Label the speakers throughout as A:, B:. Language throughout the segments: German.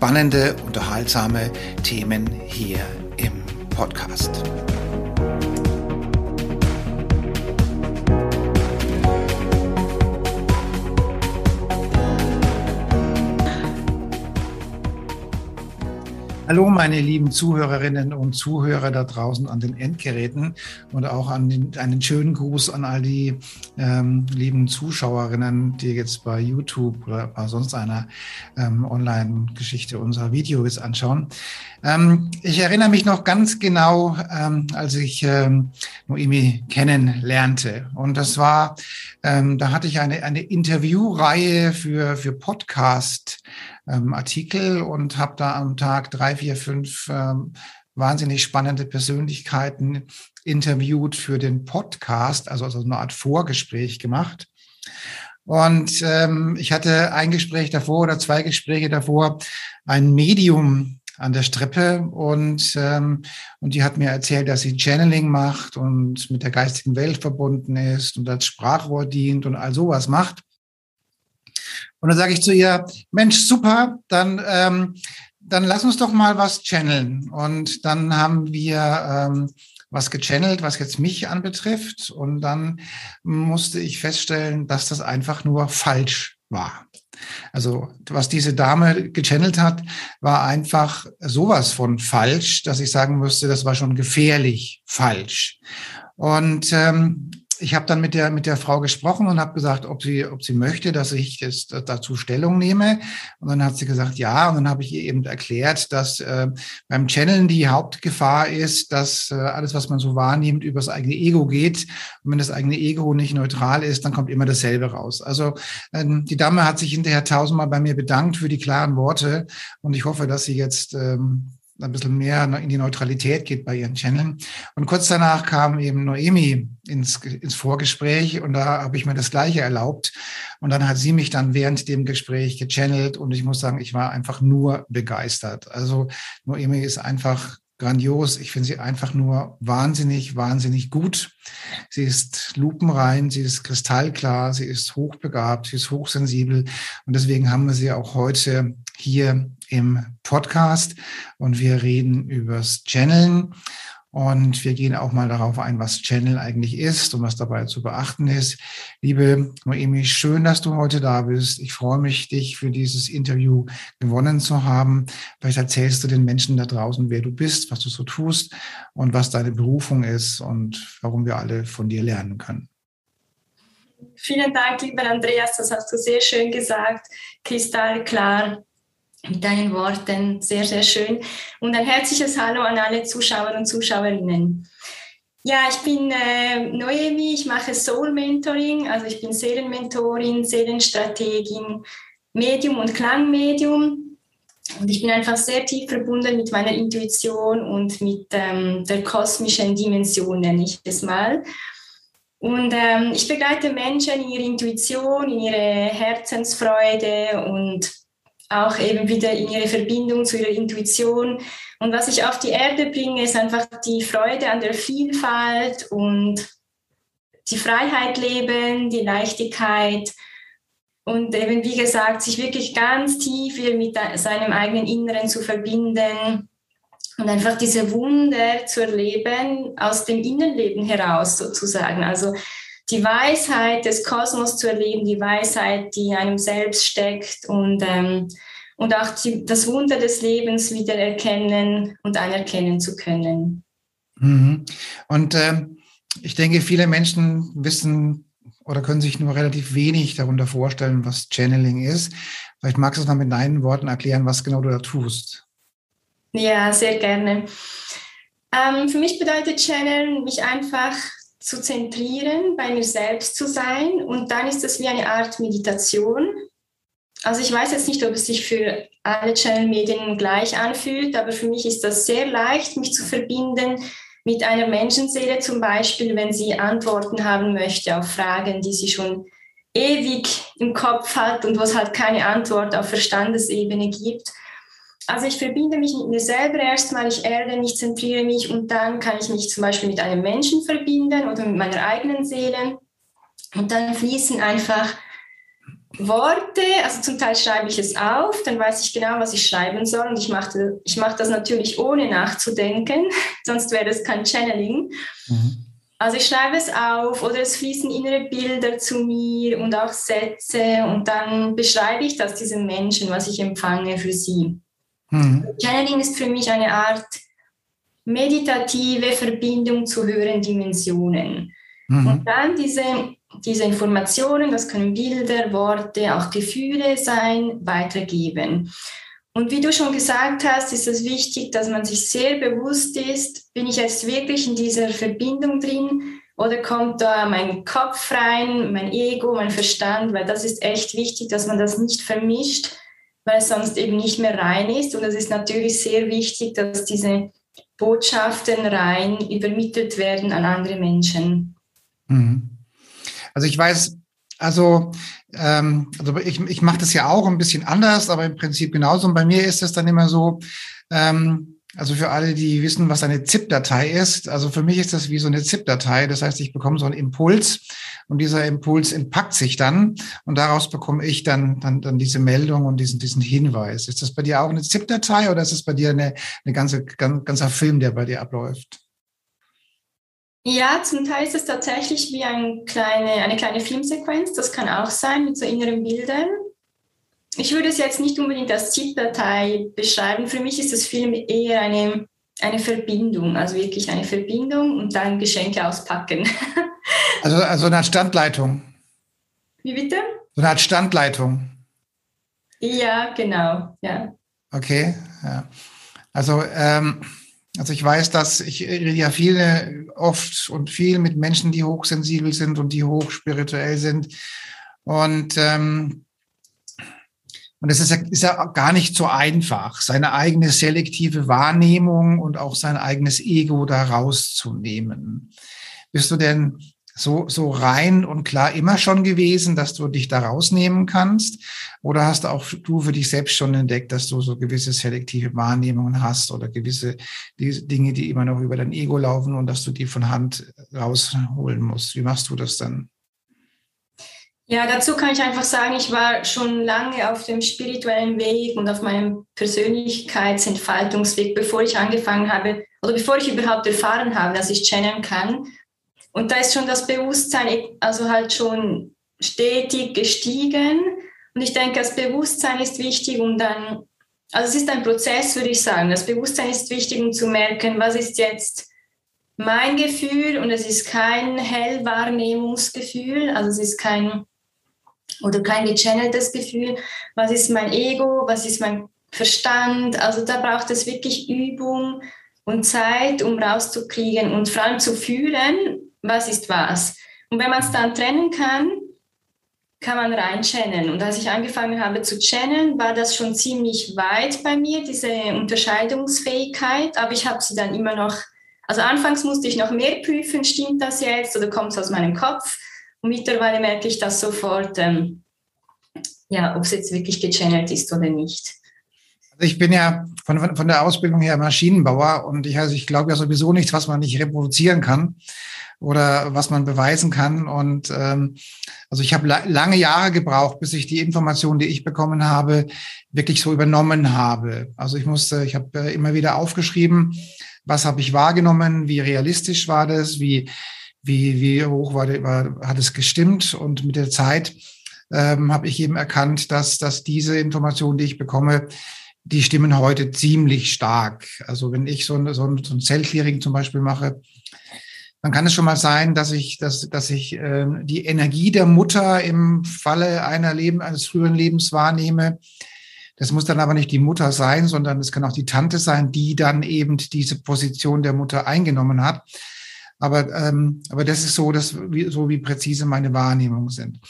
A: spannende, unterhaltsame Themen hier im Podcast. Hallo, meine lieben Zuhörerinnen und Zuhörer da draußen an den Endgeräten und auch an den, einen schönen Gruß an all die ähm, lieben Zuschauerinnen, die jetzt bei YouTube oder bei sonst einer ähm, Online-Geschichte unserer Videos anschauen. Ähm, ich erinnere mich noch ganz genau, ähm, als ich ähm, Noemi kennenlernte. Und das war, ähm, da hatte ich eine, eine Interviewreihe für, für Podcast ähm, Artikel und habe da am Tag drei, vier, fünf ähm, wahnsinnig spannende Persönlichkeiten interviewt für den Podcast, also, also eine Art Vorgespräch gemacht. Und ähm, ich hatte ein Gespräch davor oder zwei Gespräche davor, ein Medium an der Strippe und, ähm, und die hat mir erzählt, dass sie Channeling macht und mit der geistigen Welt verbunden ist und als Sprachrohr dient und all sowas macht. Und dann sage ich zu ihr, Mensch, super, dann, ähm, dann lass uns doch mal was channeln. Und dann haben wir ähm, was gechannelt, was jetzt mich anbetrifft. Und dann musste ich feststellen, dass das einfach nur falsch war. Also was diese Dame gechannelt hat, war einfach sowas von falsch, dass ich sagen müsste, das war schon gefährlich falsch. Und ähm, ich habe dann mit der, mit der Frau gesprochen und habe gesagt, ob sie, ob sie möchte, dass ich das, dazu Stellung nehme. Und dann hat sie gesagt, ja. Und dann habe ich ihr eben erklärt, dass äh, beim Channeln die Hauptgefahr ist, dass äh, alles, was man so wahrnimmt, über das eigene Ego geht. Und wenn das eigene Ego nicht neutral ist, dann kommt immer dasselbe raus. Also ähm, die Dame hat sich hinterher tausendmal bei mir bedankt für die klaren Worte. Und ich hoffe, dass sie jetzt ähm, ein bisschen mehr in die Neutralität geht bei ihren Channeln. Und kurz danach kam eben Noemi ins, ins Vorgespräch und da habe ich mir das Gleiche erlaubt. Und dann hat sie mich dann während dem Gespräch gechannelt und ich muss sagen, ich war einfach nur begeistert. Also Noemi ist einfach grandios. Ich finde sie einfach nur wahnsinnig, wahnsinnig gut. Sie ist lupenrein, sie ist kristallklar, sie ist hochbegabt, sie ist hochsensibel. Und deswegen haben wir sie auch heute hier im Podcast und wir reden übers Channeln. Und wir gehen auch mal darauf ein, was Channel eigentlich ist und was dabei zu beachten ist. Liebe Noemi, schön, dass du heute da bist. Ich freue mich, dich für dieses Interview gewonnen zu haben. Vielleicht erzählst du den Menschen da draußen, wer du bist, was du so tust und was deine Berufung ist und warum wir alle von dir lernen können.
B: Vielen Dank, lieber Andreas, das hast du sehr schön gesagt, kristallklar mit deinen Worten. Sehr, sehr schön. Und ein herzliches Hallo an alle Zuschauer und Zuschauerinnen. Ja, ich bin äh, Noemi, ich mache Soul Mentoring, also ich bin Seelenmentorin, Seelenstrategin, Medium und Klangmedium. Und ich bin einfach sehr tief verbunden mit meiner Intuition und mit ähm, der kosmischen Dimension, nenne ich es mal. Und ähm, ich begleite Menschen in ihre Intuition, in ihre Herzensfreude und auch eben wieder in ihre Verbindung zu ihrer Intuition. Und was ich auf die Erde bringe, ist einfach die Freude an der Vielfalt und die Freiheit leben, die Leichtigkeit und eben, wie gesagt, sich wirklich ganz tief mit seinem eigenen Inneren zu verbinden und einfach diese Wunder zu erleben aus dem Innenleben heraus sozusagen. Also die Weisheit des Kosmos zu erleben, die Weisheit, die in einem selbst steckt und, ähm, und auch die, das Wunder des Lebens wieder erkennen und anerkennen zu können.
A: Mhm. Und ähm, ich denke, viele Menschen wissen oder können sich nur relativ wenig darunter vorstellen, was Channeling ist. Vielleicht magst du es mal mit deinen Worten erklären, was genau du da tust.
B: Ja, sehr gerne. Ähm, für mich bedeutet Channel, mich einfach zu zentrieren, bei mir selbst zu sein. Und dann ist das wie eine Art Meditation. Also ich weiß jetzt nicht, ob es sich für alle Channel-Medien gleich anfühlt, aber für mich ist das sehr leicht, mich zu verbinden mit einer Menschenseele zum Beispiel, wenn sie Antworten haben möchte auf Fragen, die sie schon ewig im Kopf hat und wo es halt keine Antwort auf Verstandesebene gibt. Also ich verbinde mich mit mir selber erstmal, ich erde mich, zentriere mich und dann kann ich mich zum Beispiel mit einem Menschen verbinden oder mit meiner eigenen Seele. Und dann fließen einfach Worte, also zum Teil schreibe ich es auf, dann weiß ich genau, was ich schreiben soll und ich mache, ich mache das natürlich ohne nachzudenken, sonst wäre das kein Channeling. Mhm. Also ich schreibe es auf oder es fließen innere Bilder zu mir und auch Sätze und dann beschreibe ich das diesen Menschen, was ich empfange für sie. Mhm. Channeling ist für mich eine Art meditative Verbindung zu höheren Dimensionen. Mhm. Und dann diese, diese Informationen, das können Bilder, Worte, auch Gefühle sein, weitergeben. Und wie du schon gesagt hast, ist es wichtig, dass man sich sehr bewusst ist, bin ich jetzt wirklich in dieser Verbindung drin oder kommt da mein Kopf rein, mein Ego, mein Verstand, weil das ist echt wichtig, dass man das nicht vermischt, weil es sonst eben nicht mehr rein ist. Und es ist natürlich sehr wichtig, dass diese Botschaften rein übermittelt werden an andere Menschen.
A: Mhm. Also ich weiß, also, ähm, also ich, ich mache das ja auch ein bisschen anders, aber im Prinzip genauso. Und bei mir ist es dann immer so, ähm, also für alle, die wissen, was eine ZIP-Datei ist, also für mich ist das wie so eine ZIP-Datei. Das heißt, ich bekomme so einen Impuls und dieser Impuls entpackt sich dann und daraus bekomme ich dann, dann, dann diese Meldung und diesen, diesen Hinweis. Ist das bei dir auch eine ZIP-Datei oder ist es bei dir eine, eine ganze, ganz, ganzer Film, der bei dir abläuft?
B: Ja, zum Teil ist es tatsächlich wie ein kleine, eine kleine Filmsequenz. Das kann auch sein mit so inneren Bildern. Ich würde es jetzt nicht unbedingt als ZIP-Datei beschreiben. Für mich ist das Film eher eine, eine Verbindung, also wirklich eine Verbindung und dann Geschenke auspacken.
A: Also, also eine Art Standleitung.
B: Wie bitte?
A: So eine Art Standleitung.
B: Ja, genau, ja.
A: Okay, ja. Also ähm, also ich weiß, dass ich rede ja viele oft und viel mit Menschen, die hochsensibel sind und die hochspirituell sind. Und ähm, und es ist ja, ist ja gar nicht so einfach, seine eigene selektive Wahrnehmung und auch sein eigenes Ego da rauszunehmen. Bist du denn so, so rein und klar immer schon gewesen, dass du dich da rausnehmen kannst? Oder hast auch du für dich selbst schon entdeckt, dass du so gewisse selektive Wahrnehmungen hast oder gewisse Dinge, die immer noch über dein Ego laufen und dass du die von Hand rausholen musst? Wie machst du das dann?
B: Ja, dazu kann ich einfach sagen, ich war schon lange auf dem spirituellen Weg und auf meinem Persönlichkeitsentfaltungsweg, bevor ich angefangen habe oder bevor ich überhaupt erfahren habe, dass ich channeln kann. Und da ist schon das Bewusstsein, also halt schon stetig gestiegen. Und ich denke, das Bewusstsein ist wichtig, um dann, also es ist ein Prozess, würde ich sagen. Das Bewusstsein ist wichtig, um zu merken, was ist jetzt mein Gefühl und es ist kein Hellwahrnehmungsgefühl, also es ist kein oder kein gechanneltes Gefühl. Was ist mein Ego? Was ist mein Verstand? Also da braucht es wirklich Übung und Zeit, um rauszukriegen und vor allem zu fühlen, was ist was. Und wenn man es dann trennen kann, kann man rein channeln. Und als ich angefangen habe zu channeln, war das schon ziemlich weit bei mir, diese Unterscheidungsfähigkeit. Aber ich habe sie dann immer noch, also anfangs musste ich noch mehr prüfen, stimmt das jetzt oder kommt es aus meinem Kopf? Und mittlerweile merke ich das sofort, ähm, ja, ob es jetzt wirklich gechannelt ist oder nicht.
A: Also ich bin ja von, von der Ausbildung her Maschinenbauer und ich, also ich glaube ja sowieso nichts, was man nicht reproduzieren kann oder was man beweisen kann. Und ähm, also ich habe la lange Jahre gebraucht, bis ich die Informationen, die ich bekommen habe, wirklich so übernommen habe. Also ich musste, ich habe äh, immer wieder aufgeschrieben, was habe ich wahrgenommen, wie realistisch war das, wie wie wie hoch war, war hat es gestimmt und mit der Zeit ähm, habe ich eben erkannt, dass dass diese Informationen, die ich bekomme, die stimmen heute ziemlich stark. Also wenn ich so ein, so ein, so ein Zellclearing zum Beispiel mache, dann kann es schon mal sein, dass ich, dass, dass ich äh, die Energie der Mutter im Falle einer Leben, eines früheren Lebens wahrnehme. Das muss dann aber nicht die Mutter sein, sondern es kann auch die Tante sein, die dann eben diese Position der Mutter eingenommen hat. Aber, ähm, aber das ist so, dass, wie, so wie präzise meine Wahrnehmungen sind.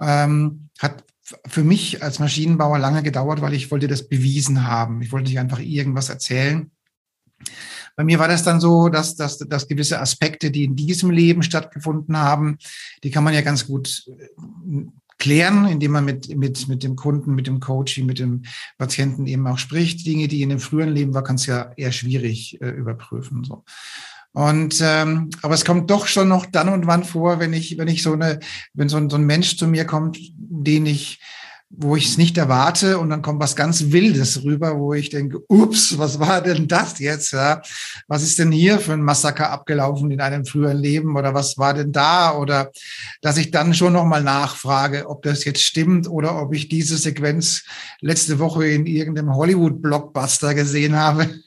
A: Ähm, hat für mich als Maschinenbauer lange gedauert, weil ich wollte das bewiesen haben. Ich wollte nicht einfach irgendwas erzählen. Bei mir war das dann so, dass, dass, dass gewisse Aspekte, die in diesem Leben stattgefunden haben, die kann man ja ganz gut äh, klären, indem man mit, mit, mit dem Kunden, mit dem Coaching, mit dem Patienten eben auch spricht. Dinge, die in dem früheren Leben war, kann es ja eher schwierig äh, überprüfen. So. Und ähm, aber es kommt doch schon noch dann und wann vor, wenn ich, wenn ich so eine, wenn so ein, so ein Mensch zu mir kommt, den ich wo ich es nicht erwarte und dann kommt was ganz Wildes rüber, wo ich denke, ups, was war denn das jetzt? Ja? Was ist denn hier für ein Massaker abgelaufen in einem früheren Leben oder was war denn da? Oder dass ich dann schon nochmal nachfrage, ob das jetzt stimmt oder ob ich diese Sequenz letzte Woche in irgendeinem Hollywood-Blockbuster gesehen habe.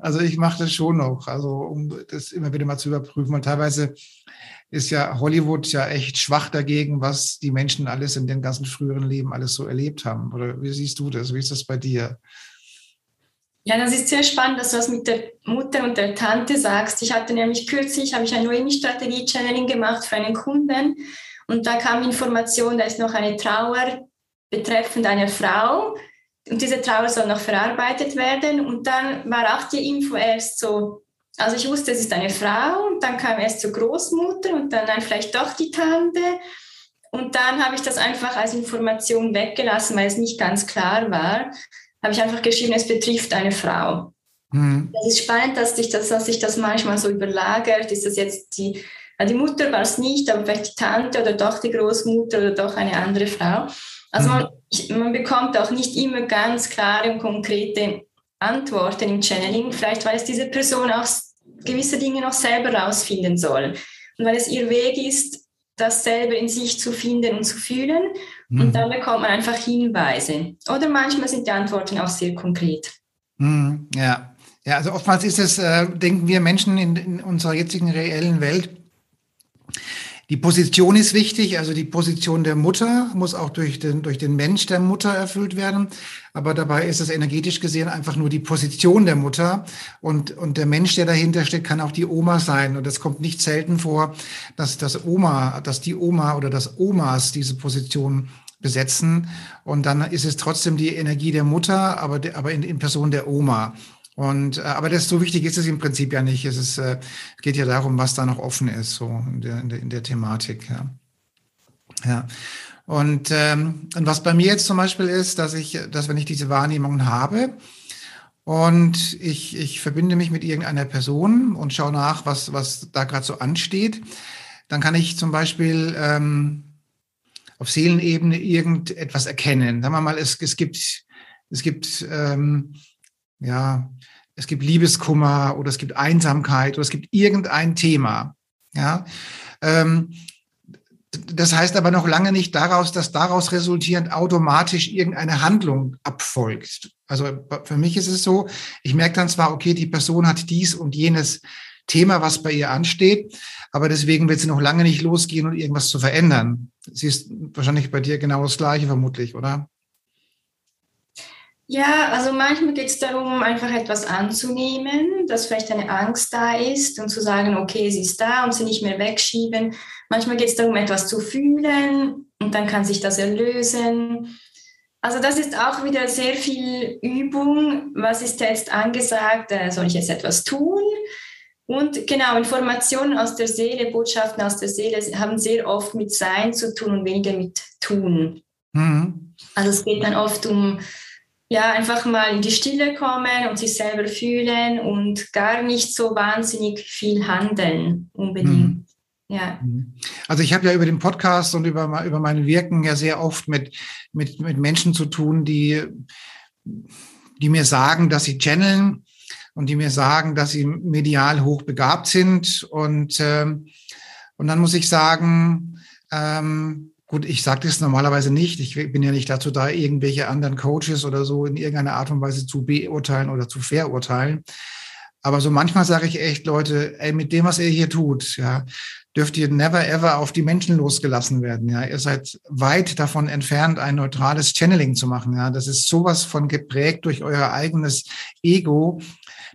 A: Also ich mache das schon noch, also um das immer wieder mal zu überprüfen. Und teilweise ist ja Hollywood ja echt schwach dagegen, was die Menschen alles in den ganzen früheren Leben alles so erlebt haben. Oder wie siehst du das? Wie ist das bei dir?
B: Ja, das ist sehr spannend, dass du das mit der Mutter und der Tante sagst. Ich hatte nämlich kürzlich, habe ich ein Noemi-Strategie-Channeling gemacht für einen Kunden und da kam Information, da ist noch eine Trauer betreffend einer Frau und diese Trauer soll noch verarbeitet werden und dann war auch die Info erst so, also ich wusste, es ist eine Frau und dann kam erst zur Großmutter und dann, dann vielleicht doch die Tante. Und dann habe ich das einfach als Information weggelassen, weil es nicht ganz klar war. Habe ich einfach geschrieben, es betrifft eine Frau. Mhm. Das ist spannend, dass sich das, dass sich das manchmal so überlagert. Ist das jetzt die, die Mutter war es nicht, aber vielleicht die Tante oder doch die Großmutter oder doch eine andere Frau. Also mhm. man, man bekommt auch nicht immer ganz klare und konkrete Antworten im Channeling, vielleicht weil es diese Person auch gewisse Dinge noch selber rausfinden soll. Und weil es ihr Weg ist, das selber in sich zu finden und zu fühlen. Mhm. Und dann bekommt man einfach Hinweise. Oder manchmal sind die Antworten auch sehr konkret.
A: Mhm, ja. ja, also oftmals ist es, äh, denken wir Menschen in, in unserer jetzigen reellen Welt, die Position ist wichtig, also die Position der Mutter muss auch durch den, durch den Mensch der Mutter erfüllt werden. Aber dabei ist es energetisch gesehen einfach nur die Position der Mutter. Und, und der Mensch, der dahinter steht, kann auch die Oma sein. Und es kommt nicht selten vor, dass das Oma, dass die Oma oder das Omas diese Position besetzen. Und dann ist es trotzdem die Energie der Mutter, aber, aber in, in Person der Oma. Und äh, aber das so wichtig ist es im Prinzip ja nicht. Es ist, äh, geht ja darum, was da noch offen ist, so in der, in der, in der Thematik. Ja. ja. Und, ähm, und was bei mir jetzt zum Beispiel ist, dass ich, dass wenn ich diese Wahrnehmung habe und ich, ich verbinde mich mit irgendeiner Person und schaue nach, was, was da gerade so ansteht, dann kann ich zum Beispiel ähm, auf Seelenebene irgendetwas erkennen. Sagen wir mal, es, es gibt, es gibt ähm, ja, es gibt Liebeskummer oder es gibt Einsamkeit oder es gibt irgendein Thema. Ja, ähm, das heißt aber noch lange nicht daraus, dass daraus resultierend automatisch irgendeine Handlung abfolgt. Also für mich ist es so, ich merke dann zwar, okay, die Person hat dies und jenes Thema, was bei ihr ansteht, aber deswegen wird sie noch lange nicht losgehen und irgendwas zu verändern. Sie ist wahrscheinlich bei dir genau das Gleiche vermutlich, oder?
B: Ja, also manchmal geht es darum, einfach etwas anzunehmen, dass vielleicht eine Angst da ist und zu sagen, okay, sie ist da und sie nicht mehr wegschieben. Manchmal geht es darum, etwas zu fühlen und dann kann sich das erlösen. Also das ist auch wieder sehr viel Übung. Was ist jetzt angesagt? Äh, soll ich jetzt etwas tun? Und genau, Informationen aus der Seele, Botschaften aus der Seele haben sehr oft mit Sein zu tun und weniger mit Tun. Mhm. Also es geht dann oft um ja, einfach mal in die Stille kommen und sich selber fühlen und gar nicht so wahnsinnig viel handeln unbedingt. Mhm. Ja.
A: Mhm. Also ich habe ja über den Podcast und über, über mein Wirken ja sehr oft mit, mit, mit Menschen zu tun, die, die mir sagen, dass sie channeln und die mir sagen, dass sie medial hochbegabt sind. Und, ähm, und dann muss ich sagen, ähm, Gut, ich sage das normalerweise nicht. Ich bin ja nicht dazu da, irgendwelche anderen Coaches oder so in irgendeiner Art und Weise zu beurteilen oder zu verurteilen. Aber so manchmal sage ich echt, Leute, ey, mit dem, was ihr hier tut, ja, dürft ihr never ever auf die Menschen losgelassen werden. Ja, ihr seid weit davon entfernt, ein neutrales Channeling zu machen. Ja, das ist sowas von geprägt durch euer eigenes Ego,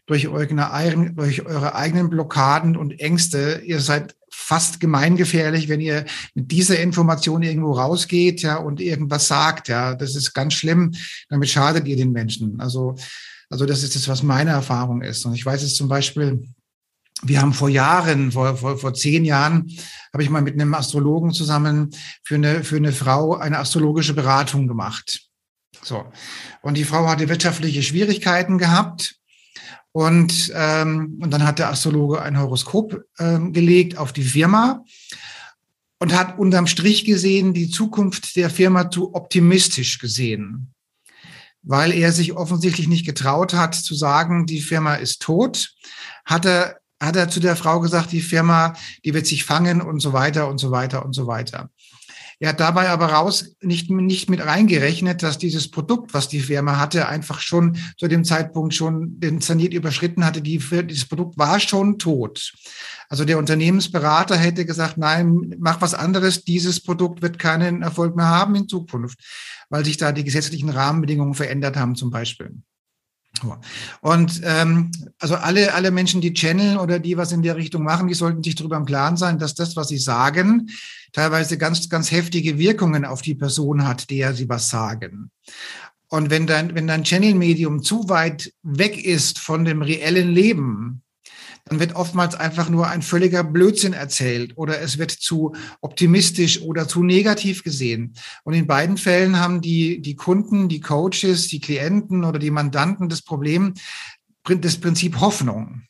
A: durch eure, durch eure eigenen Blockaden und Ängste. Ihr seid fast gemeingefährlich, wenn ihr mit dieser Information irgendwo rausgeht, ja, und irgendwas sagt, ja. Das ist ganz schlimm. Damit schadet ihr den Menschen. Also, also das ist das, was meine Erfahrung ist. Und ich weiß es zum Beispiel, wir haben vor Jahren, vor, vor, vor zehn Jahren, habe ich mal mit einem Astrologen zusammen für eine, für eine Frau eine astrologische Beratung gemacht. So. Und die Frau hatte wirtschaftliche Schwierigkeiten gehabt. Und, ähm, und dann hat der Astrologe ein Horoskop ähm, gelegt auf die Firma und hat unterm Strich gesehen, die Zukunft der Firma zu optimistisch gesehen, weil er sich offensichtlich nicht getraut hat zu sagen, die Firma ist tot, hat er hat er zu der Frau gesagt, die Firma, die wird sich fangen und so weiter und so weiter und so weiter. Er hat dabei aber raus nicht, nicht mit reingerechnet, dass dieses Produkt, was die Firma hatte, einfach schon zu dem Zeitpunkt schon den Saniert überschritten hatte. Die, dieses Produkt war schon tot. Also der Unternehmensberater hätte gesagt, nein, mach was anderes. Dieses Produkt wird keinen Erfolg mehr haben in Zukunft, weil sich da die gesetzlichen Rahmenbedingungen verändert haben zum Beispiel. Und ähm, also alle, alle Menschen, die channeln oder die was in der Richtung machen, die sollten sich darüber im Klaren sein, dass das, was sie sagen, teilweise ganz, ganz heftige Wirkungen auf die Person hat, der sie was sagen. Und wenn dein, wenn dein Channel-Medium zu weit weg ist von dem reellen Leben, dann wird oftmals einfach nur ein völliger Blödsinn erzählt oder es wird zu optimistisch oder zu negativ gesehen. Und in beiden Fällen haben die, die Kunden, die Coaches, die Klienten oder die Mandanten das Problem, das Prinzip Hoffnung.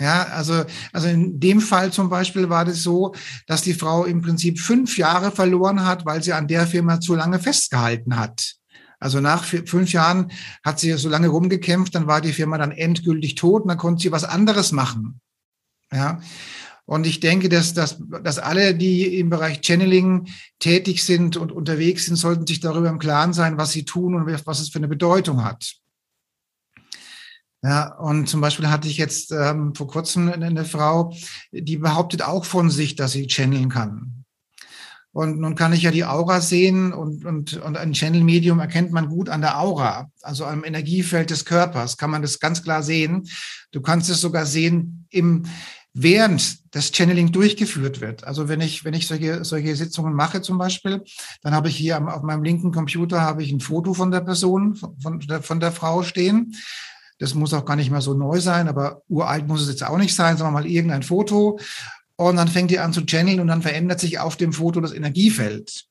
A: Ja, also, also in dem Fall zum Beispiel war das so, dass die Frau im Prinzip fünf Jahre verloren hat, weil sie an der Firma zu lange festgehalten hat. Also nach fünf Jahren hat sie so lange rumgekämpft, dann war die Firma dann endgültig tot und dann konnte sie was anderes machen. Ja. Und ich denke, dass, dass, dass alle, die im Bereich Channeling tätig sind und unterwegs sind, sollten sich darüber im Klaren sein, was sie tun und was es für eine Bedeutung hat. Ja, und zum Beispiel hatte ich jetzt ähm, vor kurzem eine Frau, die behauptet auch von sich, dass sie channeln kann. Und nun kann ich ja die Aura sehen und, und, und ein Channel-Medium erkennt man gut an der Aura, also am Energiefeld des Körpers, kann man das ganz klar sehen. Du kannst es sogar sehen im, während das Channeling durchgeführt wird. Also wenn ich, wenn ich solche, solche Sitzungen mache zum Beispiel, dann habe ich hier auf meinem linken Computer habe ich ein Foto von der Person, von der, von der Frau stehen. Das muss auch gar nicht mehr so neu sein, aber uralt muss es jetzt auch nicht sein, wir mal irgendein Foto. Und dann fängt die an zu channeln und dann verändert sich auf dem Foto das Energiefeld.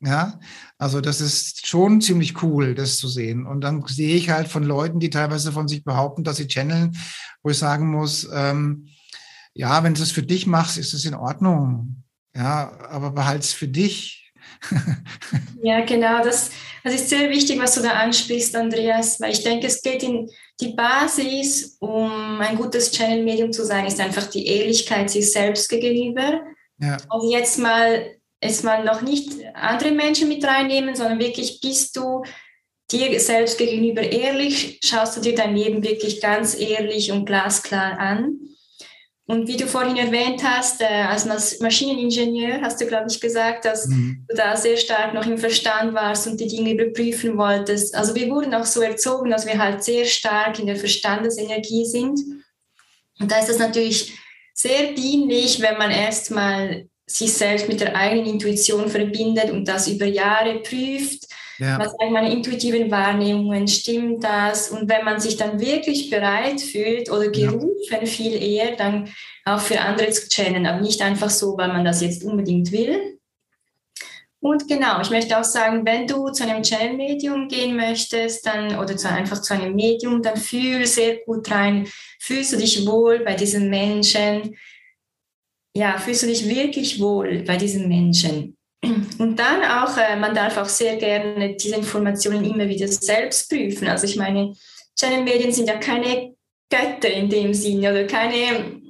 A: Ja, also das ist schon ziemlich cool, das zu sehen. Und dann sehe ich halt von Leuten, die teilweise von sich behaupten, dass sie channeln, wo ich sagen muss, ähm, ja, wenn du es für dich machst, ist es in Ordnung. Ja, aber behalt's für dich.
B: Ja, genau. Das, das ist sehr wichtig, was du da ansprichst, Andreas, weil ich denke, es geht in die Basis, um ein gutes Channel-Medium zu sein, ist einfach die Ehrlichkeit sich selbst gegenüber. Ja. Also jetzt mal, jetzt mal noch nicht andere Menschen mit reinnehmen, sondern wirklich bist du dir selbst gegenüber ehrlich, schaust du dir dein Leben wirklich ganz ehrlich und glasklar an. Und wie du vorhin erwähnt hast, äh, als Maschineningenieur hast du, glaube ich, gesagt, dass mhm. du da sehr stark noch im Verstand warst und die Dinge überprüfen wolltest. Also wir wurden auch so erzogen, dass wir halt sehr stark in der Verstandesenergie sind. Und da ist es natürlich sehr dienlich, wenn man erstmal sich selbst mit der eigenen Intuition verbindet und das über Jahre prüft ja. Was sagen meine intuitiven Wahrnehmungen? Stimmt das? Und wenn man sich dann wirklich bereit fühlt oder gerufen ja. viel eher, dann auch für andere zu channeln, aber nicht einfach so, weil man das jetzt unbedingt will. Und genau, ich möchte auch sagen, wenn du zu einem Channel-Medium gehen möchtest, dann oder zu, einfach zu einem Medium, dann fühl sehr gut rein. Fühlst du dich wohl bei diesem Menschen? Ja, fühlst du dich wirklich wohl bei diesem Menschen? Und dann auch, äh, man darf auch sehr gerne diese Informationen immer wieder selbst prüfen. Also ich meine, Channel-Medien sind ja keine Götter in dem Sinne oder keine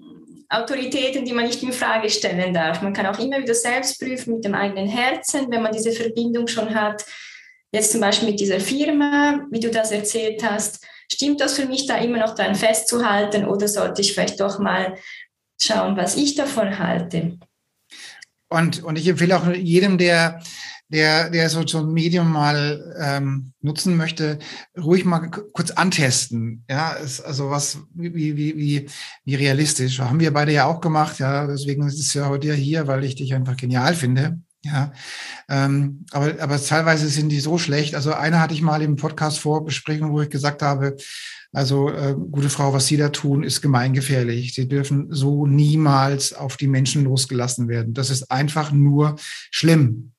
B: Autoritäten, die man nicht in Frage stellen darf. Man kann auch immer wieder selbst prüfen mit dem eigenen Herzen, wenn man diese Verbindung schon hat. Jetzt zum Beispiel mit dieser Firma, wie du das erzählt hast. Stimmt das für mich da immer noch dran festzuhalten oder sollte ich vielleicht doch mal schauen, was ich davon halte?
A: Und, und ich empfehle auch jedem, der, der, der so, so ein Medium mal ähm, nutzen möchte, ruhig mal kurz antesten. Ja, ist also was, wie, wie, wie, wie realistisch. Haben wir beide ja auch gemacht, ja. Deswegen ist es ja heute hier, weil ich dich einfach genial finde. Ja, ähm, aber, aber teilweise sind die so schlecht. Also eine hatte ich mal im Podcast vorbesprechen, wo ich gesagt habe, also äh, gute Frau, was Sie da tun, ist gemeingefährlich. Sie dürfen so niemals auf die Menschen losgelassen werden. Das ist einfach nur schlimm.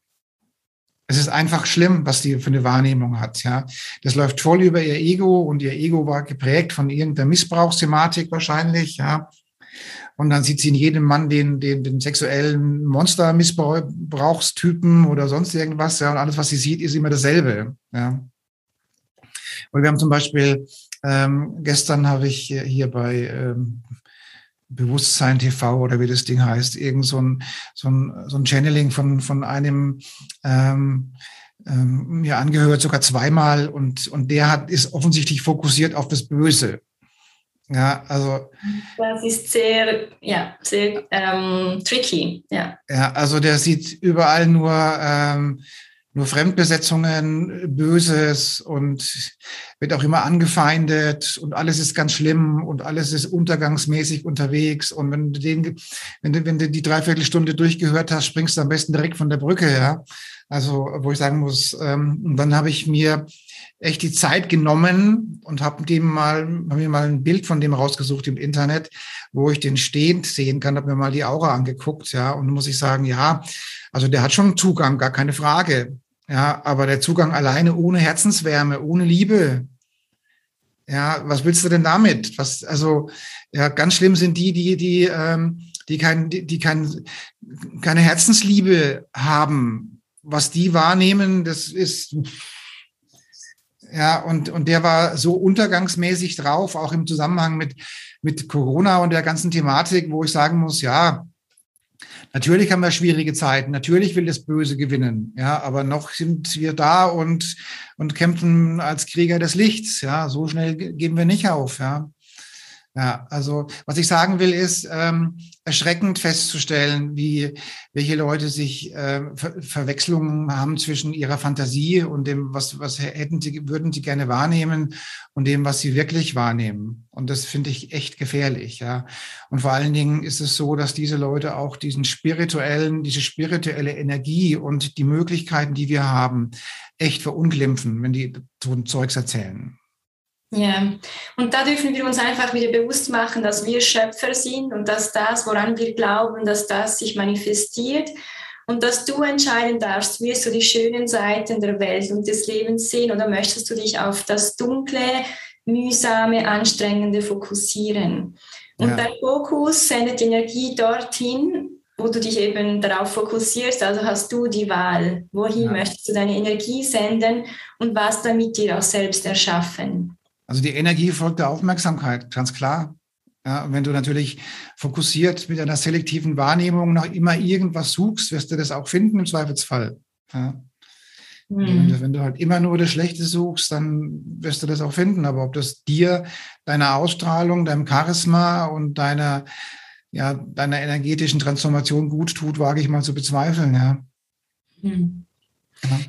A: Es ist einfach schlimm, was die für eine Wahrnehmung hat. Ja, das läuft voll über ihr Ego und ihr Ego war geprägt von irgendeiner Missbrauchsthematik wahrscheinlich. Ja, und dann sieht sie in jedem Mann den, den, den sexuellen Monster-Missbrauchstypen oder sonst irgendwas. Ja, und alles, was sie sieht, ist immer dasselbe. Ja. Und wir haben zum Beispiel, ähm, gestern habe ich hier bei ähm, Bewusstsein TV oder wie das Ding heißt, irgend so ein, so ein, so ein Channeling von, von einem ähm, ähm, mir angehört, sogar zweimal und, und der hat, ist offensichtlich fokussiert auf das Böse. Ja, also.
B: Das ist sehr, ja, sehr ähm, tricky, ja.
A: Ja, also der sieht überall nur, ähm, nur Fremdbesetzungen, Böses und wird auch immer angefeindet und alles ist ganz schlimm und alles ist untergangsmäßig unterwegs. Und wenn du den, wenn du, wenn du die Dreiviertelstunde durchgehört hast, springst du am besten direkt von der Brücke, ja. Also, wo ich sagen muss, ähm, dann habe ich mir echt die Zeit genommen und habe dem mal, hab mir mal ein Bild von dem rausgesucht im Internet, wo ich den stehend sehen kann, habe mir mal die Aura angeguckt, ja, und muss ich sagen, ja, also der hat schon Zugang, gar keine Frage, ja, aber der Zugang alleine ohne Herzenswärme, ohne Liebe, ja, was willst du denn damit? Was, also, ja, ganz schlimm sind die, die, die, ähm, die kein, die, die kein, keine Herzensliebe haben. Was die wahrnehmen, das ist, ja, und, und der war so untergangsmäßig drauf, auch im Zusammenhang mit, mit Corona und der ganzen Thematik, wo ich sagen muss, ja, natürlich haben wir schwierige Zeiten, natürlich will das Böse gewinnen, ja, aber noch sind wir da und, und kämpfen als Krieger des Lichts, ja, so schnell geben wir nicht auf, ja. Ja, also was ich sagen will, ist ähm, erschreckend festzustellen, wie welche Leute sich äh, Ver Verwechslungen haben zwischen ihrer Fantasie und dem, was was hätten sie würden sie gerne wahrnehmen und dem, was sie wirklich wahrnehmen. Und das finde ich echt gefährlich, ja. Und vor allen Dingen ist es so, dass diese Leute auch diesen spirituellen, diese spirituelle Energie und die Möglichkeiten, die wir haben, echt verunglimpfen, wenn die so ein Zeugs erzählen.
B: Ja, und da dürfen wir uns einfach wieder bewusst machen, dass wir Schöpfer sind und dass das, woran wir glauben, dass das sich manifestiert und dass du entscheiden darfst, wirst du die schönen Seiten der Welt und des Lebens sehen oder möchtest du dich auf das Dunkle, mühsame, anstrengende fokussieren. Und ja. dein Fokus sendet Energie dorthin, wo du dich eben darauf fokussierst. Also hast du die Wahl, wohin ja. möchtest du deine Energie senden und was damit dir auch selbst erschaffen.
A: Also die Energie folgt der Aufmerksamkeit, ganz klar. Ja, und wenn du natürlich fokussiert mit einer selektiven Wahrnehmung noch immer irgendwas suchst, wirst du das auch finden im Zweifelsfall. Ja. Mhm. Wenn, du, wenn, du, halt immer nur das Schlechte suchst, dann wirst du das auch finden. Aber ob das dir, deiner Ausstrahlung, deinem Charisma und deiner, ja, deiner energetischen Transformation gut tut, wage ich mal zu bezweifeln. Ja. Mhm.
B: ja.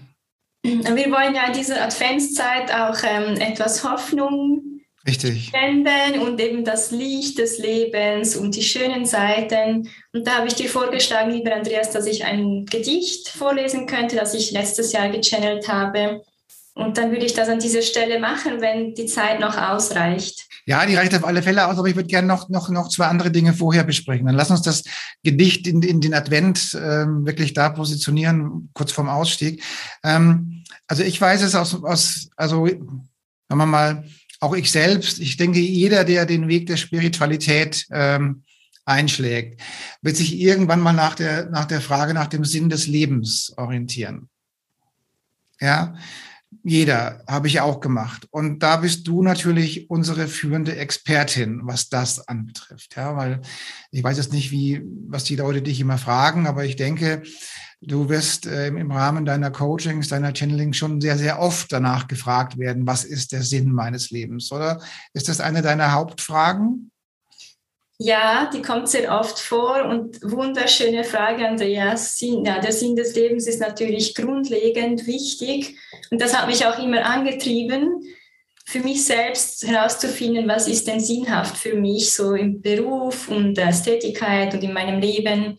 B: Wir wollen ja in dieser Adventszeit auch ähm, etwas Hoffnung
A: Richtig.
B: spenden und eben das Licht des Lebens und die schönen Seiten. Und da habe ich dir vorgeschlagen, lieber Andreas, dass ich ein Gedicht vorlesen könnte, das ich letztes Jahr gechannelt habe. Und dann würde ich das an dieser Stelle machen, wenn die Zeit noch ausreicht.
A: Ja, die reicht auf alle Fälle aus, aber ich würde gerne noch, noch, noch zwei andere Dinge vorher besprechen. Dann lass uns das Gedicht in, in den Advent ähm, wirklich da positionieren, kurz vorm Ausstieg. Ähm, also ich weiß es aus, aus also sagen wir mal, auch ich selbst, ich denke, jeder, der den Weg der Spiritualität ähm, einschlägt, wird sich irgendwann mal nach der, nach der Frage nach dem Sinn des Lebens orientieren. Ja, jeder, habe ich auch gemacht. Und da bist du natürlich unsere führende Expertin, was das anbetrifft. Ja, weil ich weiß jetzt nicht, wie, was die Leute dich immer fragen, aber ich denke, du wirst äh, im Rahmen deiner Coachings, deiner Channeling schon sehr, sehr oft danach gefragt werden, was ist der Sinn meines Lebens? Oder ist das eine deiner Hauptfragen?
B: Ja, die kommt sehr oft vor und wunderschöne Frage, Andreas. Ja, der Sinn des Lebens ist natürlich grundlegend wichtig und das hat mich auch immer angetrieben, für mich selbst herauszufinden, was ist denn sinnhaft für mich so im Beruf und als Tätigkeit und in meinem Leben.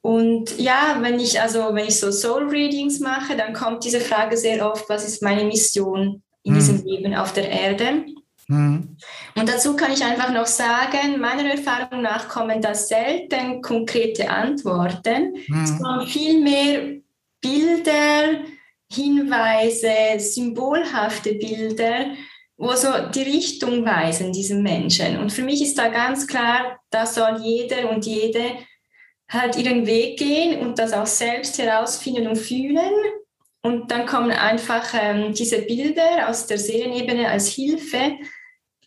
B: Und ja, wenn ich also wenn ich so Soul Readings mache, dann kommt diese Frage sehr oft, was ist meine Mission in mhm. diesem Leben auf der Erde? Mhm. Und dazu kann ich einfach noch sagen, meiner Erfahrung nach kommen da selten konkrete Antworten, mhm. sondern vielmehr Bilder, Hinweise, symbolhafte Bilder, wo so die Richtung weisen, diesen Menschen. Und für mich ist da ganz klar, da soll jeder und jede halt ihren Weg gehen und das auch selbst herausfinden und fühlen. Und dann kommen einfach ähm, diese Bilder aus der Seelenebene als Hilfe,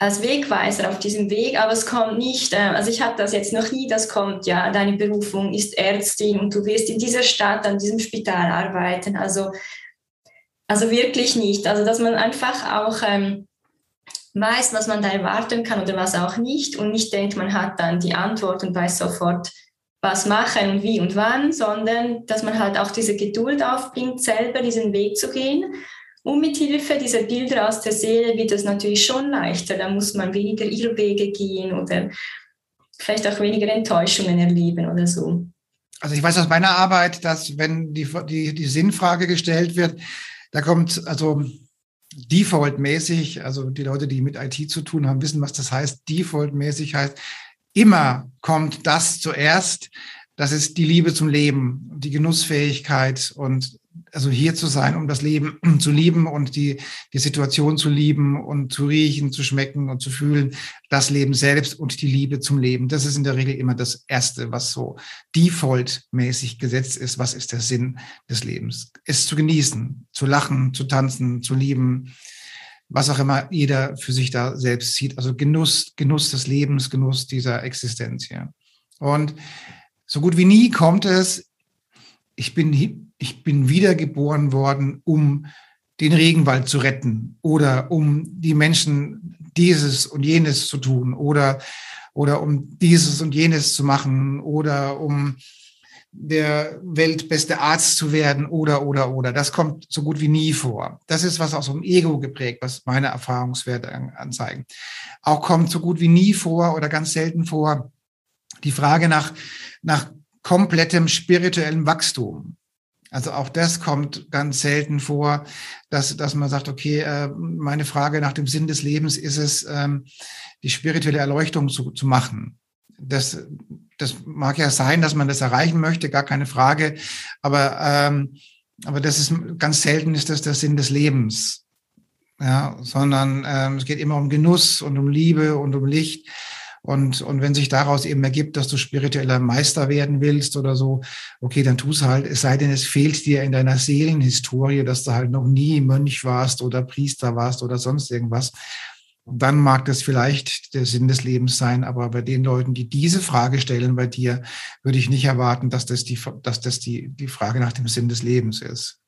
B: als Wegweiser auf diesem Weg, aber es kommt nicht, äh, also ich hatte das jetzt noch nie, das kommt, ja, deine Berufung ist Ärztin und du wirst in dieser Stadt, an diesem Spital arbeiten. Also, also wirklich nicht. Also, dass man einfach auch ähm, weiß, was man da erwarten kann oder was auch nicht und nicht denkt, man hat dann die Antwort und weiß sofort, was machen wie und wann, sondern dass man halt auch diese Geduld aufbringt, selber diesen Weg zu gehen und mit Hilfe dieser Bilder aus der Seele wird es natürlich schon leichter. Da muss man weniger Irrwege gehen oder vielleicht auch weniger Enttäuschungen erleben oder so.
A: Also ich weiß aus meiner Arbeit, dass wenn die, die, die Sinnfrage gestellt wird, da kommt also defaultmäßig, also die Leute, die mit IT zu tun haben, wissen, was das heißt. Defaultmäßig heißt, immer kommt das zuerst. Das ist die Liebe zum Leben, die Genussfähigkeit und also hier zu sein, um das Leben zu lieben und die, die Situation zu lieben und zu riechen, zu schmecken und zu fühlen, das Leben selbst und die Liebe zum Leben. Das ist in der Regel immer das Erste, was so defaultmäßig gesetzt ist. Was ist der Sinn des Lebens? Es zu genießen, zu lachen, zu tanzen, zu lieben, was auch immer jeder für sich da selbst sieht. Also Genuss, Genuss des Lebens, Genuss dieser Existenz hier. Und so gut wie nie kommt es, ich bin ich bin wiedergeboren worden, um den Regenwald zu retten oder um die Menschen dieses und jenes zu tun oder, oder um dieses und jenes zu machen oder um der weltbeste Arzt zu werden oder, oder, oder. Das kommt so gut wie nie vor. Das ist was aus dem Ego geprägt, was meine Erfahrungswerte anzeigen. Auch kommt so gut wie nie vor oder ganz selten vor die Frage nach, nach komplettem spirituellem Wachstum. Also auch das kommt ganz selten vor, dass, dass man sagt, okay, äh, meine Frage nach dem Sinn des Lebens ist es, ähm, die spirituelle Erleuchtung zu, zu machen. Das, das mag ja sein, dass man das erreichen möchte, gar keine Frage. Aber, ähm, aber das ist ganz selten ist das der Sinn des Lebens. Ja, sondern ähm, es geht immer um Genuss und um Liebe und um Licht. Und, und wenn sich daraus eben ergibt, dass du spiritueller Meister werden willst oder so, okay, dann tu es halt, es sei denn, es fehlt dir in deiner Seelenhistorie, dass du halt noch nie Mönch warst oder Priester warst oder sonst irgendwas. dann mag das vielleicht der Sinn des Lebens sein, aber bei den Leuten, die diese Frage stellen bei dir, würde ich nicht erwarten, dass das die, dass das die, die Frage nach dem Sinn des Lebens ist.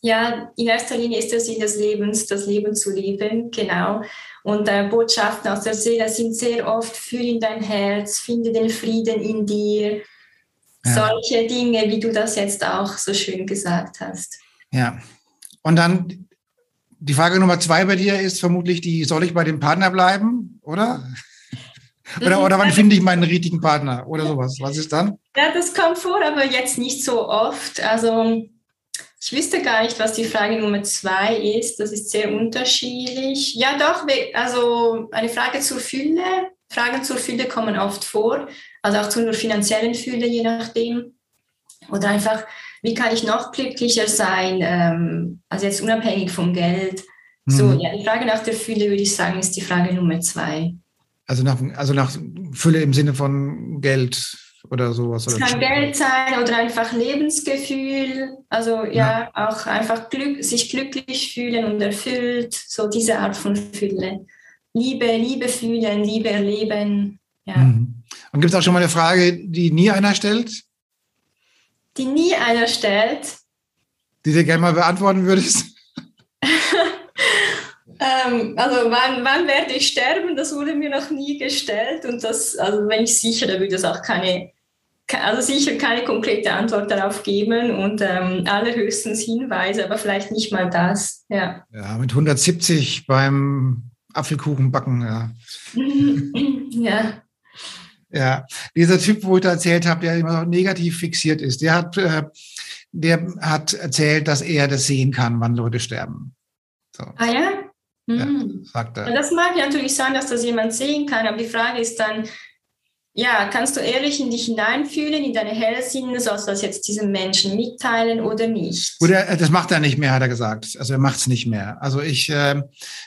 B: Ja, in erster Linie ist der Sinn des Lebens, das Leben zu leben, genau. Und äh, Botschaften aus der Seele sind sehr oft, fühl in dein Herz, finde den Frieden in dir. Ja. Solche Dinge, wie du das jetzt auch so schön gesagt hast.
A: Ja. Und dann die Frage Nummer zwei bei dir ist vermutlich die, soll ich bei dem Partner bleiben, oder? Oder, oder wann finde ich meinen richtigen Partner oder sowas? Was ist dann?
B: Ja, das kommt vor, aber jetzt nicht so oft. Also ich wüsste gar nicht, was die Frage Nummer zwei ist. Das ist sehr unterschiedlich. Ja, doch, also eine Frage zur Fülle. Fragen zur Fülle kommen oft vor, also auch zur finanziellen Fülle, je nachdem. Oder einfach, wie kann ich noch glücklicher sein? Ähm, also jetzt unabhängig vom Geld. So, mhm. ja, die Frage nach der Fülle, würde ich sagen, ist die Frage Nummer zwei.
A: Also nach, also nach Fülle im Sinne von Geld oder sowas?
B: Es kann Geld sein oder einfach Lebensgefühl. Also ja, ja, auch einfach Glück, sich glücklich fühlen und erfüllt. So diese Art von Fülle. Liebe, Liebe fühlen, Liebe erleben. Ja. Mhm.
A: Und gibt es auch schon mal eine Frage, die nie einer stellt?
B: Die nie einer stellt.
A: Die du gerne mal beantworten würdest?
B: Ähm, also wann, wann werde ich sterben? Das wurde mir noch nie gestellt und das, also wenn ich sicher, da würde es auch keine, also sicher keine konkrete Antwort darauf geben und ähm, allerhöchstens Hinweise, aber vielleicht nicht mal das. Ja,
A: ja mit 170 beim Apfelkuchen backen, ja. ja. Ja, dieser Typ, wo ich da erzählt habe, der immer noch negativ fixiert ist, der hat, äh, der hat erzählt, dass er das sehen kann, wann Leute sterben.
B: So. Ah ja? Ja hm. sagt er. Das mag natürlich sein, dass das jemand sehen kann, aber die Frage ist dann, ja, kannst du ehrlich in dich hineinfühlen, in deine Hellsinne, sollst du das jetzt diesem Menschen mitteilen oder nicht?
A: Gut, das macht er nicht mehr, hat er gesagt. Also er macht es nicht mehr. Also ich, äh,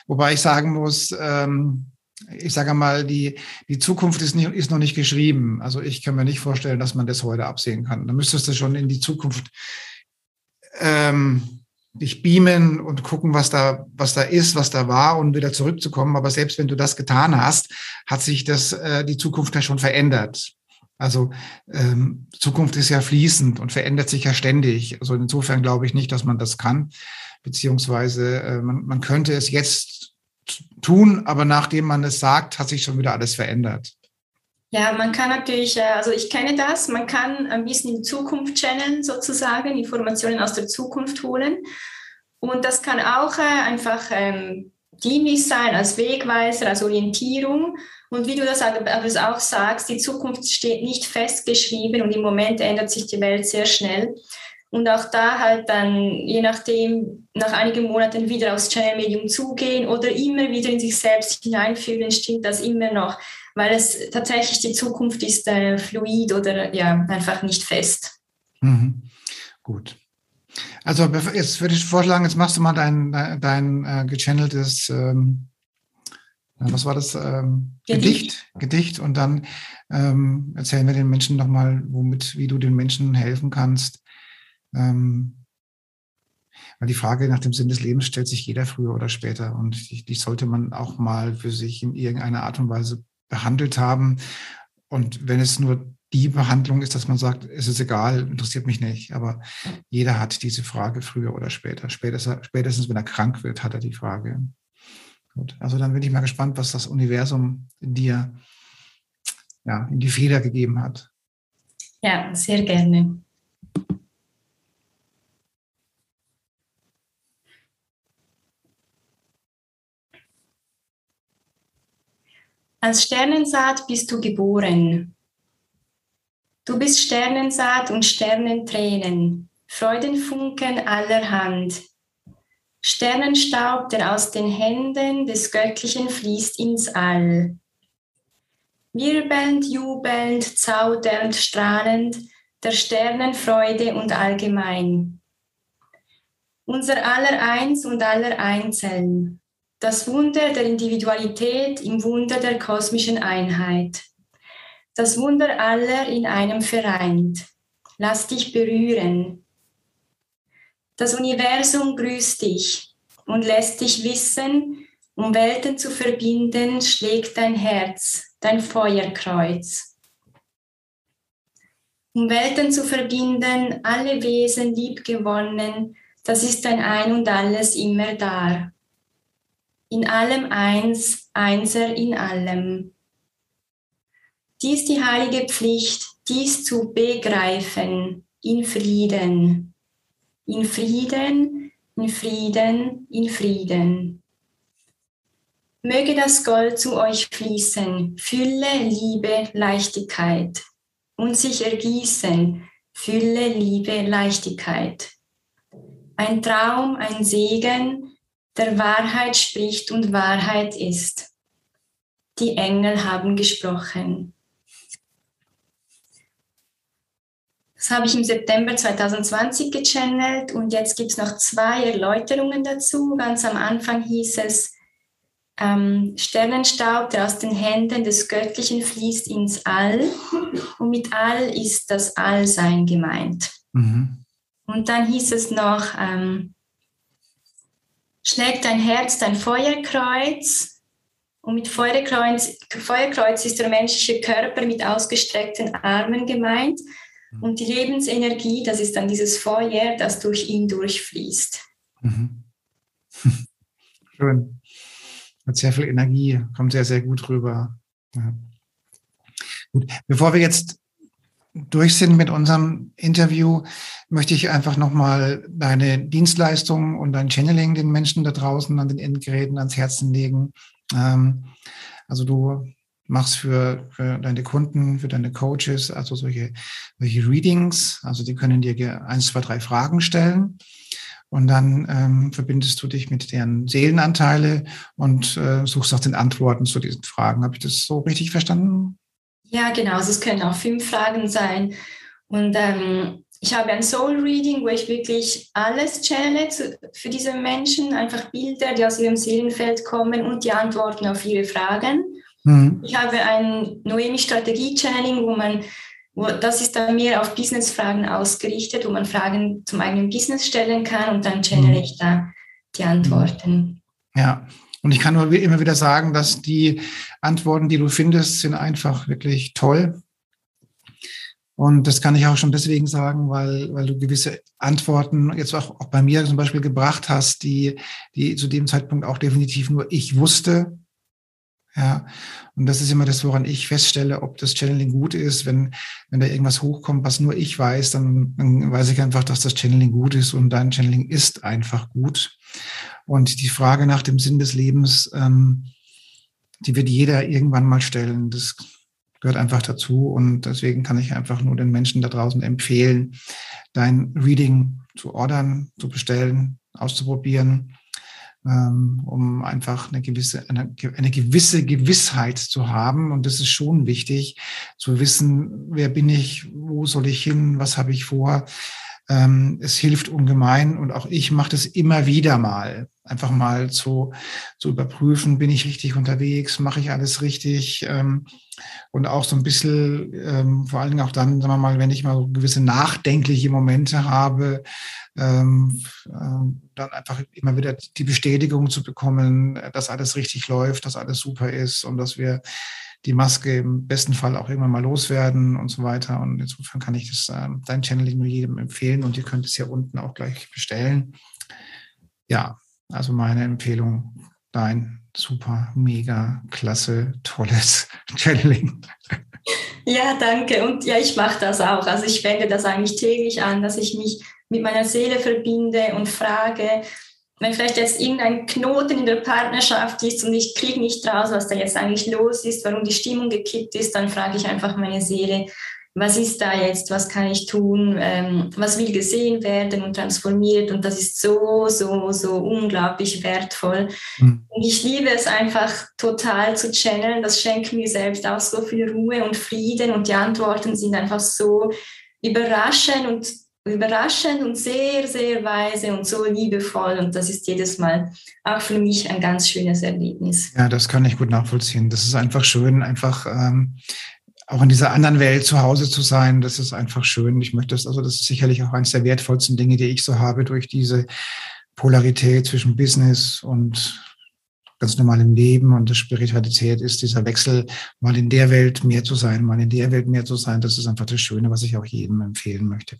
A: wobei ich sagen muss, ähm, ich sage mal, die, die Zukunft ist, nicht, ist noch nicht geschrieben. Also ich kann mir nicht vorstellen, dass man das heute absehen kann. Da müsstest du schon in die Zukunft ähm, dich beamen und gucken, was da, was da ist, was da war und wieder zurückzukommen. Aber selbst wenn du das getan hast, hat sich das, äh, die Zukunft ja schon verändert. Also ähm, Zukunft ist ja fließend und verändert sich ja ständig. Also insofern glaube ich nicht, dass man das kann, beziehungsweise äh, man, man könnte es jetzt tun, aber nachdem man es sagt, hat sich schon wieder alles verändert.
B: Ja, man kann natürlich, äh, also ich kenne das, man kann ein bisschen in Zukunft channeln sozusagen, Informationen aus der Zukunft holen. Und das kann auch äh, einfach ähm, dienlich sein als Wegweiser, als Orientierung. Und wie du das auch sagst, die Zukunft steht nicht festgeschrieben und im Moment ändert sich die Welt sehr schnell und auch da halt dann, je nachdem, nach einigen Monaten wieder aufs Channel-Medium zugehen oder immer wieder in sich selbst hineinfühlen, stimmt das immer noch, weil es tatsächlich die Zukunft ist äh, fluid oder ja, einfach nicht fest.
A: Mhm. Gut. Also jetzt würde ich vorschlagen, jetzt machst du mal dein, dein äh, gechanneltes, ähm, was war das? Ähm, Gedicht. Gedicht. Gedicht. Und dann ähm, erzählen wir den Menschen nochmal, womit, wie du den Menschen helfen kannst, ähm, weil die Frage nach dem Sinn des Lebens stellt sich jeder früher oder später und die, die sollte man auch mal für sich in irgendeiner Art und Weise behandelt haben. Und wenn es nur die Behandlung ist, dass man sagt, es ist egal, interessiert mich nicht. Aber jeder hat diese Frage früher oder später. Spätestens, spätestens wenn er krank wird, hat er die Frage. Gut. Also dann bin ich mal gespannt, was das Universum in dir ja, in die Feder gegeben hat.
B: Ja, sehr gerne. Als Sternensaat bist du geboren. Du bist Sternensaat und Sternentränen, Freudenfunken allerhand. Sternenstaub, der aus den Händen des Göttlichen fließt ins All. Wirbelnd, jubelnd, zaudernd, strahlend, der Sternenfreude und allgemein. Unser aller Eins und aller Einzeln, das Wunder der Individualität im Wunder der kosmischen Einheit. Das Wunder aller in einem vereint. Lass dich berühren. Das Universum grüßt dich und lässt dich wissen, um Welten zu verbinden, schlägt dein Herz, dein Feuerkreuz. Um Welten zu verbinden, alle Wesen liebgewonnen, das ist dein Ein und alles immer da in allem eins, einser in allem. Dies die heilige Pflicht, dies zu begreifen in Frieden, in Frieden, in Frieden, in Frieden. Möge das Gold zu euch fließen, Fülle, Liebe, Leichtigkeit und sich ergießen, Fülle, Liebe, Leichtigkeit. Ein Traum, ein Segen, der Wahrheit spricht und Wahrheit ist. Die Engel haben gesprochen. Das habe ich im September 2020 gechannelt und jetzt gibt es noch zwei Erläuterungen dazu. Ganz am Anfang hieß es, ähm, Sternenstaub, der aus den Händen des Göttlichen fließt ins All und mit All ist das Allsein gemeint. Mhm. Und dann hieß es noch, ähm, schlägt dein Herz dein Feuerkreuz. Und mit Feuerkreuz, Feuerkreuz ist der menschliche Körper mit ausgestreckten Armen gemeint. Mhm. Und die Lebensenergie, das ist dann dieses Feuer, das durch ihn durchfließt. Mhm.
A: Schön. hat sehr viel Energie, kommt sehr, sehr gut rüber. Ja. Gut, bevor wir jetzt durch sind mit unserem Interview, möchte ich einfach nochmal deine Dienstleistung und dein Channeling den Menschen da draußen an den Endgeräten ans Herzen legen. Ähm, also du machst für, für deine Kunden, für deine Coaches, also solche, solche Readings, also die können dir eins, zwei, drei Fragen stellen. Und dann ähm, verbindest du dich mit deren Seelenanteile und äh, suchst nach den Antworten zu diesen Fragen. Habe ich das so richtig verstanden?
B: Ja, genau. Also es können auch fünf Fragen sein. Und ähm, ich habe ein Soul Reading, wo ich wirklich alles channele für diese Menschen, einfach Bilder, die aus ihrem Seelenfeld kommen und die Antworten auf ihre Fragen. Mhm. Ich habe ein Noemi Strategie Channeling, wo man, wo, das ist dann mehr auf Business-Fragen ausgerichtet, wo man Fragen zum eigenen Business stellen kann und dann channel mhm. ich da die Antworten.
A: Ja, und ich kann nur immer wieder sagen, dass die Antworten, die du findest, sind einfach wirklich toll. Und das kann ich auch schon deswegen sagen, weil, weil du gewisse Antworten jetzt auch, auch bei mir zum Beispiel gebracht hast, die, die zu dem Zeitpunkt auch definitiv nur ich wusste. Ja, und das ist immer das, woran ich feststelle, ob das Channeling gut ist. Wenn, wenn da irgendwas hochkommt, was nur ich weiß, dann, dann weiß ich einfach, dass das Channeling gut ist und dein Channeling ist einfach gut. Und die Frage nach dem Sinn des Lebens, ähm, die wird jeder irgendwann mal stellen. Das gehört einfach dazu. Und deswegen kann ich einfach nur den Menschen da draußen empfehlen, dein Reading zu ordern, zu bestellen, auszuprobieren, ähm, um einfach eine gewisse, eine, eine gewisse Gewissheit zu haben. Und das ist schon wichtig, zu wissen, wer bin ich, wo soll ich hin, was habe ich vor. Ähm, es hilft ungemein und auch ich mache das immer wieder mal. Einfach mal zu, zu überprüfen, bin ich richtig unterwegs, mache ich alles richtig ähm, und auch so ein bisschen, ähm, vor allen Dingen auch dann, sagen wir mal, wenn ich mal so gewisse nachdenkliche Momente habe, ähm, äh, dann einfach immer wieder die Bestätigung zu bekommen, dass alles richtig läuft, dass alles super ist und dass wir die Maske im besten Fall auch irgendwann mal loswerden und so weiter. Und insofern kann ich das, äh, dein Channeling nur jedem empfehlen und ihr könnt es ja unten auch gleich bestellen. Ja, also meine Empfehlung, dein super, mega, klasse, tolles Channeling.
B: Ja, danke. Und ja, ich mache das auch. Also ich wende das eigentlich täglich an, dass ich mich mit meiner Seele verbinde und frage, wenn vielleicht jetzt irgendein Knoten in der Partnerschaft ist und ich kriege nicht raus, was da jetzt eigentlich los ist, warum die Stimmung gekippt ist, dann frage ich einfach meine Seele, was ist da jetzt, was kann ich tun, ähm, was will gesehen werden und transformiert? Und das ist so, so, so unglaublich wertvoll. Mhm. Und ich liebe es einfach total zu channeln, das schenkt mir selbst auch so viel Ruhe und Frieden. Und die Antworten sind einfach so überraschend und überraschend und sehr, sehr weise und so liebevoll. Und das ist jedes Mal auch für mich ein ganz schönes Erlebnis.
A: Ja, das kann ich gut nachvollziehen. Das ist einfach schön, einfach ähm, auch in dieser anderen Welt zu Hause zu sein. Das ist einfach schön. Ich möchte das, also das ist sicherlich auch eines der wertvollsten Dinge, die ich so habe durch diese Polarität zwischen Business und ganz normalem Leben und der Spiritualität ist dieser Wechsel, mal in der Welt mehr zu sein, mal in der Welt mehr zu sein. Das ist einfach das Schöne, was ich auch jedem empfehlen möchte.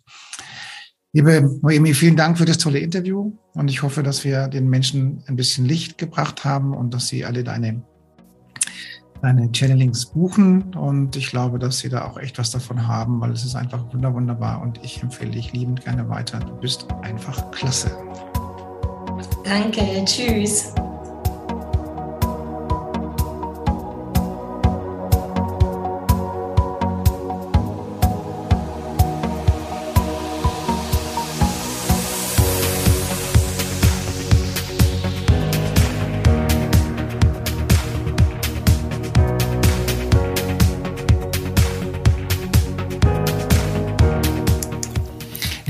A: Liebe Noemi, vielen Dank für das tolle Interview und ich hoffe, dass wir den Menschen ein bisschen Licht gebracht haben und dass sie alle deine, deine Channelings buchen und ich glaube, dass sie da auch echt was davon haben, weil es ist einfach wunderbar und ich empfehle dich liebend gerne weiter. Du bist einfach klasse.
B: Danke, tschüss.